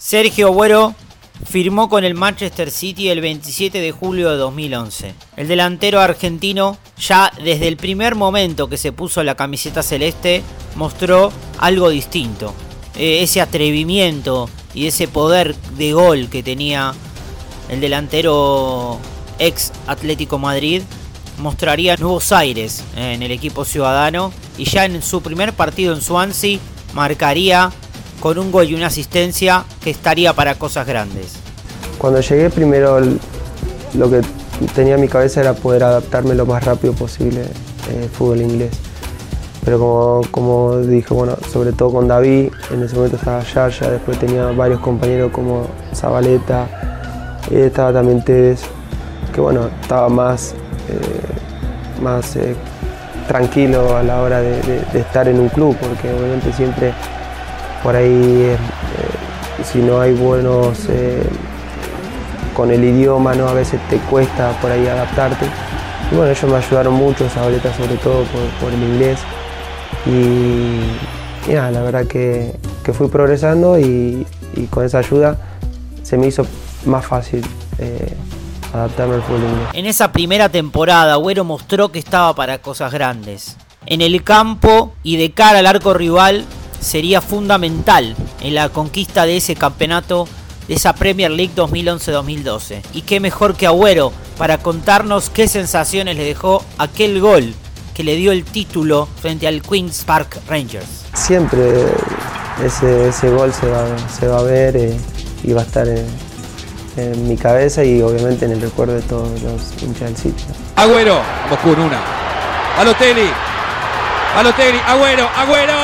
Sergio Agüero firmó con el Manchester City el 27 de julio de 2011. El delantero argentino ya desde el primer momento que se puso la camiseta celeste mostró algo distinto. Eh, ese atrevimiento y ese poder de gol que tenía el delantero ex Atlético Madrid mostraría nuevos aires en el equipo ciudadano y ya en su primer partido en Swansea marcaría con un gol y una asistencia que estaría para cosas grandes. Cuando llegué primero lo que tenía en mi cabeza era poder adaptarme lo más rápido posible al fútbol inglés. Pero como, como dije, bueno, sobre todo con David, en ese momento estaba Yaya, después tenía varios compañeros como Zabaleta, estaba también Tedes, que bueno, estaba más, eh, más eh, tranquilo a la hora de, de, de, estar en un club, porque obviamente siempre por ahí, eh, si no hay buenos con el idioma, ¿no? a veces te cuesta por ahí adaptarte. Y bueno, ellos me ayudaron mucho, Zabaleta sobre todo por, el inglés. Y, y, nada, la verdad que, que fui progresando y, con esa ayuda se me hizo más fácil eh, adaptarme al fútbol inglés. En esa primera temporada, Agüero mostró que estaba para cosas grandes. En el campo y de cara al arco rival sería fundamental en la conquista de ese campeonato de esa Premier League 2011-2012. Y qué mejor que Agüero para contarnos qué sensaciones le dejó aquel gol que le dio el título frente al Queen's Park Rangers. Siempre ese, ese gol se va, se va, a ver eh, y va a estar en, en, mi cabeza y obviamente en el recuerdo de todos los hinchas del sitio. Agüero, vamos con una. Balotelli, Balotelli, Agüero, Agüero.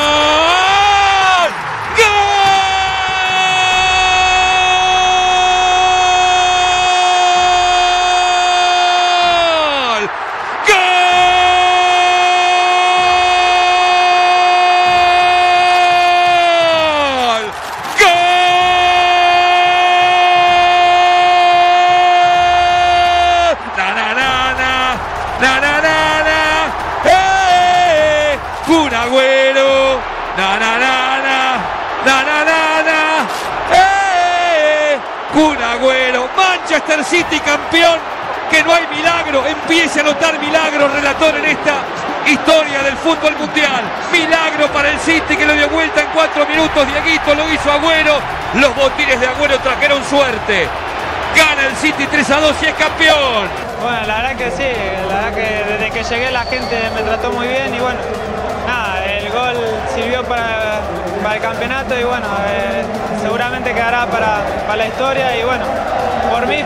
Manchester City campeón, que no hay milagro, empiece a notar milagro, relator en esta historia del fútbol mundial. Milagro para el City que lo dio vuelta en cuatro minutos, Dieguito lo hizo Agüero, los botines de Agüero trajeron suerte. Gana el City 3 a 2 y es campeón. Bueno, la verdad que sí, la verdad que desde que llegué la gente me trató muy bien y bueno, sirvió para, el campeonato y bueno, eh, seguramente quedará para, la historia y bueno, por mí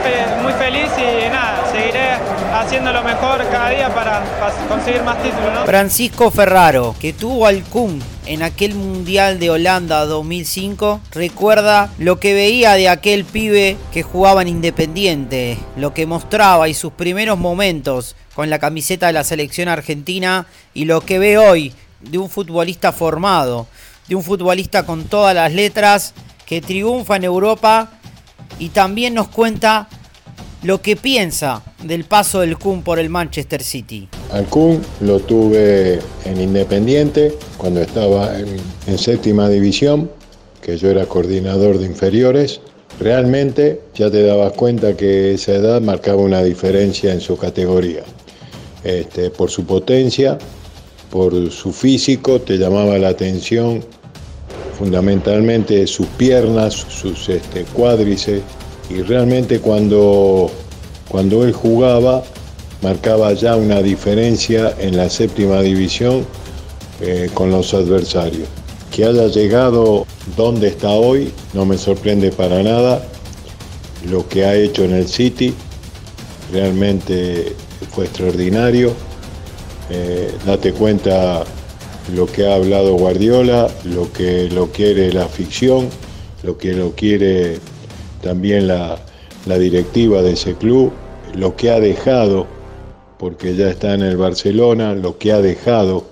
muy feliz y nada, seguiré haciendo lo mejor cada día para, conseguir más títulos. Francisco Ferraro, que tuvo al Kun en aquel Mundial de Holanda 2005, recuerda lo que veía de aquel pibe que jugaba en Independiente, lo que mostraba y sus primeros momentos con la camiseta de la selección argentina y lo que ve hoy de un futbolista formado, de un futbolista con todas las letras que triunfa en Europa y también nos cuenta lo que piensa del paso del Kun por el Manchester City. Al Kun lo tuve en Independiente cuando estaba en, séptima división, que yo era coordinador de inferiores. Realmente ya te dabas cuenta que esa edad marcaba una diferencia en su categoría. Este, por su potencia, por su físico, te llamaba la atención fundamentalmente sus piernas, sus este, cuádriceps, y realmente cuando, cuando él jugaba marcaba ya una diferencia en la séptima división eh, con los adversarios. Que haya llegado donde está hoy no me sorprende para nada. Lo que ha hecho en el City realmente fue extraordinario. Eh, date cuenta lo que ha hablado Guardiola, lo que lo quiere la ficción, lo que lo quiere también la, la directiva de ese club, lo que ha dejado, porque ya está en el Barcelona, lo que ha dejado,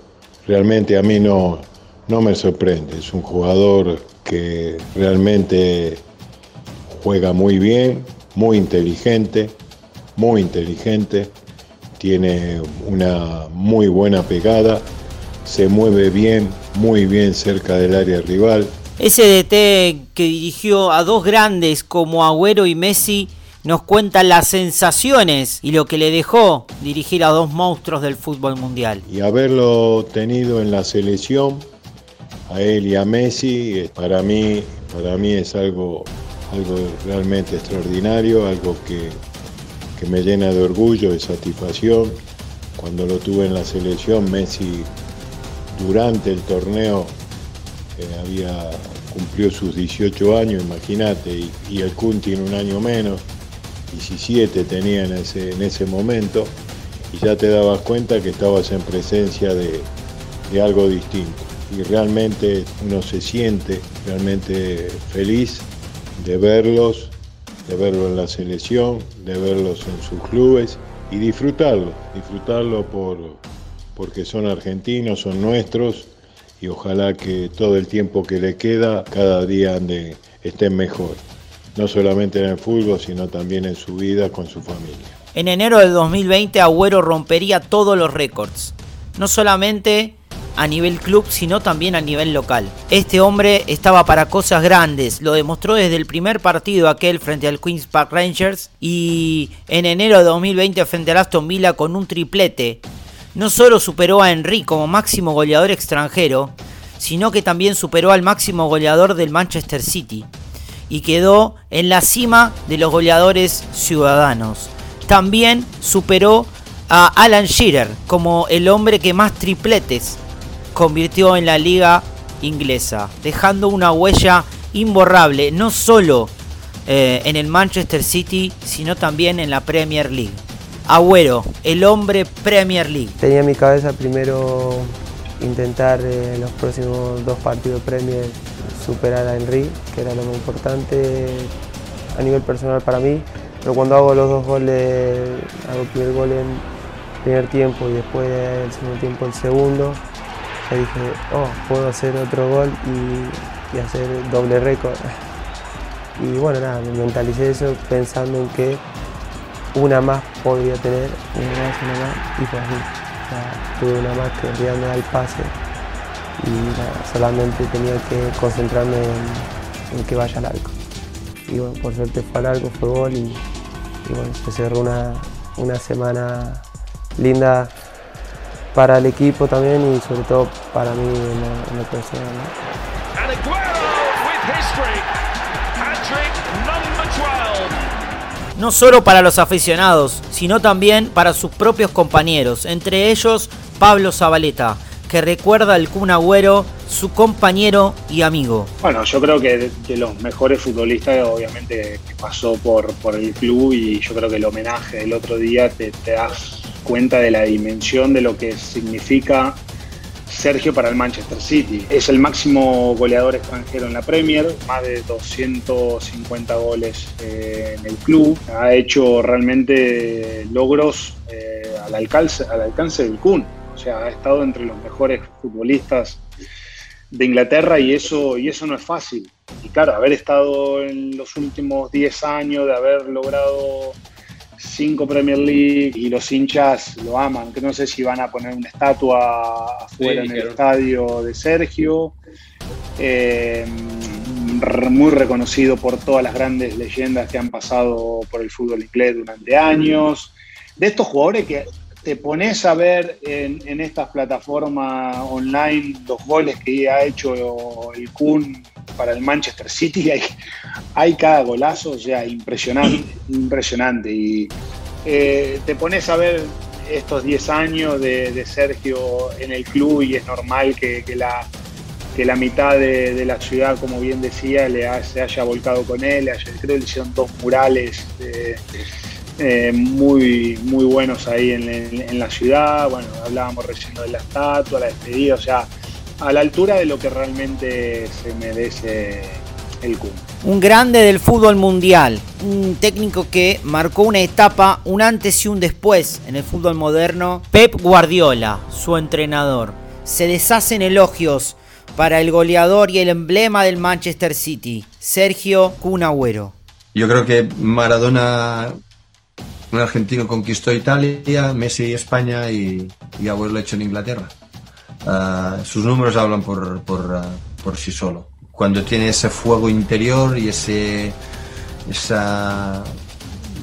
realmente a mí no, no me sorprende. Es un jugador que realmente juega muy bien, muy inteligente, muy inteligente, tiene una muy buena pegada, se mueve bien, muy bien cerca del área rival. Ese DT que dirigió a dos grandes como Agüero y Messi nos cuenta las sensaciones y lo que le dejó dirigir a dos monstruos del fútbol mundial. Y haberlo tenido en la selección, a él y a Messi, para mí, para mí es algo, algo realmente extraordinario, algo que, que me llena de orgullo, de satisfacción. Cuando lo tuve en la selección, Messi durante el torneo eh, había cumplió sus 18 años, imagínate, y, el Kun un año menos, 17 tenía en ese, en ese momento, y ya te dabas cuenta que estabas en presencia de, de algo distinto. Y realmente uno se siente realmente feliz de verlos, de verlos en la selección, de verlos en sus clubes y disfrutarlo, disfrutarlo por, porque son argentinos, son nuestros y ojalá que todo el tiempo que le queda, cada día ande, estén mejor. No solamente en el fútbol, sino también en su vida con su familia. En enero del 2020 Agüero rompería todos los récords. No solamente a nivel club, sino también a nivel local. Este hombre estaba para cosas grandes, lo demostró desde el primer partido aquel frente al Queens Park Rangers y en enero de 2020 frente al Aston Villa con un triplete no solo superó a Henry como máximo goleador extranjero, sino que también superó al máximo goleador del Manchester City y quedó en la cima de los goleadores ciudadanos. También superó a Alan Shearer como el hombre que más tripletes convirtió en la liga inglesa, dejando una huella imborrable no solo eh, en el Manchester City, sino también en la Premier League. Agüero, el hombre Premier League. Tenía en mi cabeza primero intentar en eh, los próximos dos partidos Premier superar a Henry, que era lo más importante a nivel personal para mí. Pero cuando hago los dos goles, hago el primer gol en primer tiempo y después el segundo tiempo el segundo, ya dije, oh, puedo hacer otro gol y, y hacer doble récord. Y bueno, nada, me mentalicé eso pensando en que una más podría tener, una más, una más, y pues así. tuve una más que en me el pase y solamente tenía que concentrarme en, que vaya al arco. Y bueno, por suerte fue al arco, fue gol y, bueno, se cerró una, una semana linda para el equipo también y sobre todo para mí en personal. no solo para los aficionados, sino también para sus propios compañeros, entre ellos Pablo Zabaleta, que recuerda al Kun Agüero, su compañero y amigo. Bueno, yo creo que de, los mejores futbolistas, obviamente, que pasó por, por el club y yo creo que el homenaje del otro día te, te das cuenta de la dimensión de lo que significa Sergio para el Manchester City. Es el máximo goleador extranjero en la Premier, más de 250 goles eh, en el club. Ha hecho realmente logros eh, al, alcance, al alcance del Kun. O sea, ha estado entre los mejores futbolistas de Inglaterra y eso, y eso no es fácil. Y claro, haber estado en los últimos 10 años, de haber logrado cinco Premier League y los hinchas lo aman. Que no sé si van a poner una estatua afuera en el estadio de Sergio. Eh, muy reconocido por todas las grandes leyendas que han pasado por el fútbol inglés durante años. De estos jugadores que te pones a ver en, en estas plataformas online los goles que ha hecho el Kun para el Manchester City, hay, hay cada golazo, o sea, impresionante, impresionante. Y eh, te pones a ver estos 10 años de, Sergio en el club y es normal que, la, que la mitad de, la ciudad, como bien decía, le se haya volcado con él. creo que le hicieron dos murales eh, eh, muy, muy buenos ahí en, la ciudad. Bueno, hablábamos recién de la estatua, la despedida, o sea, a la altura de lo que realmente se merece el Kun. un grande del fútbol mundial, un técnico que marcó una etapa, un antes y un después en el fútbol moderno, Pep Guardiola, su entrenador. Se deshacen elogios para el goleador y el emblema del Manchester City, Sergio Cunagüero. Yo creo que Maradona, un argentino, conquistó Italia, Messi España y, y Agüero lo hecho en Inglaterra. Ah, sus números hablan por, por, ah, por sí solo. Cuando tiene ese fuego interior y ese esa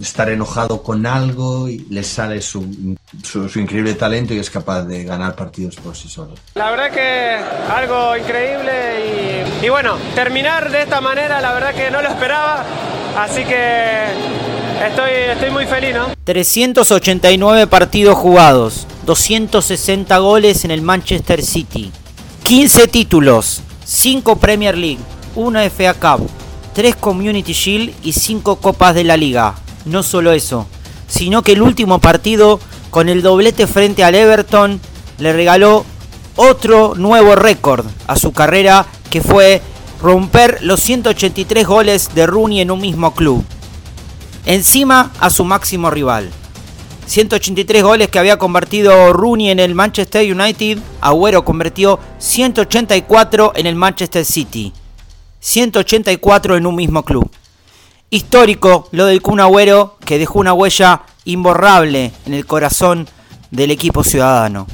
estar enojado con algo y le sale su, su, su, increíble talento y es capaz de ganar partidos por sí solo. La verdad que algo increíble y, y, bueno, terminar de esta manera la verdad que no lo esperaba, así que estoy, estoy muy feliz, ¿no? 389 partidos jugados, 260 goles en el Manchester City, 15 títulos, 5 Premier League, 1 FA Cup, 3 Community Shield y 5 Copas de la Liga. No solo eso, sino que el último partido con el doblete frente al Everton le regaló otro nuevo récord a su carrera que fue romper los 183 goles de Rooney en un mismo club. Encima a su máximo rival. 183 goles que había convertido Rooney en el Manchester United, Agüero convirtió 184 en el Manchester City. 184 en un mismo club. Histórico lo del Kun Agüero que dejó una huella imborrable en el corazón del equipo ciudadano.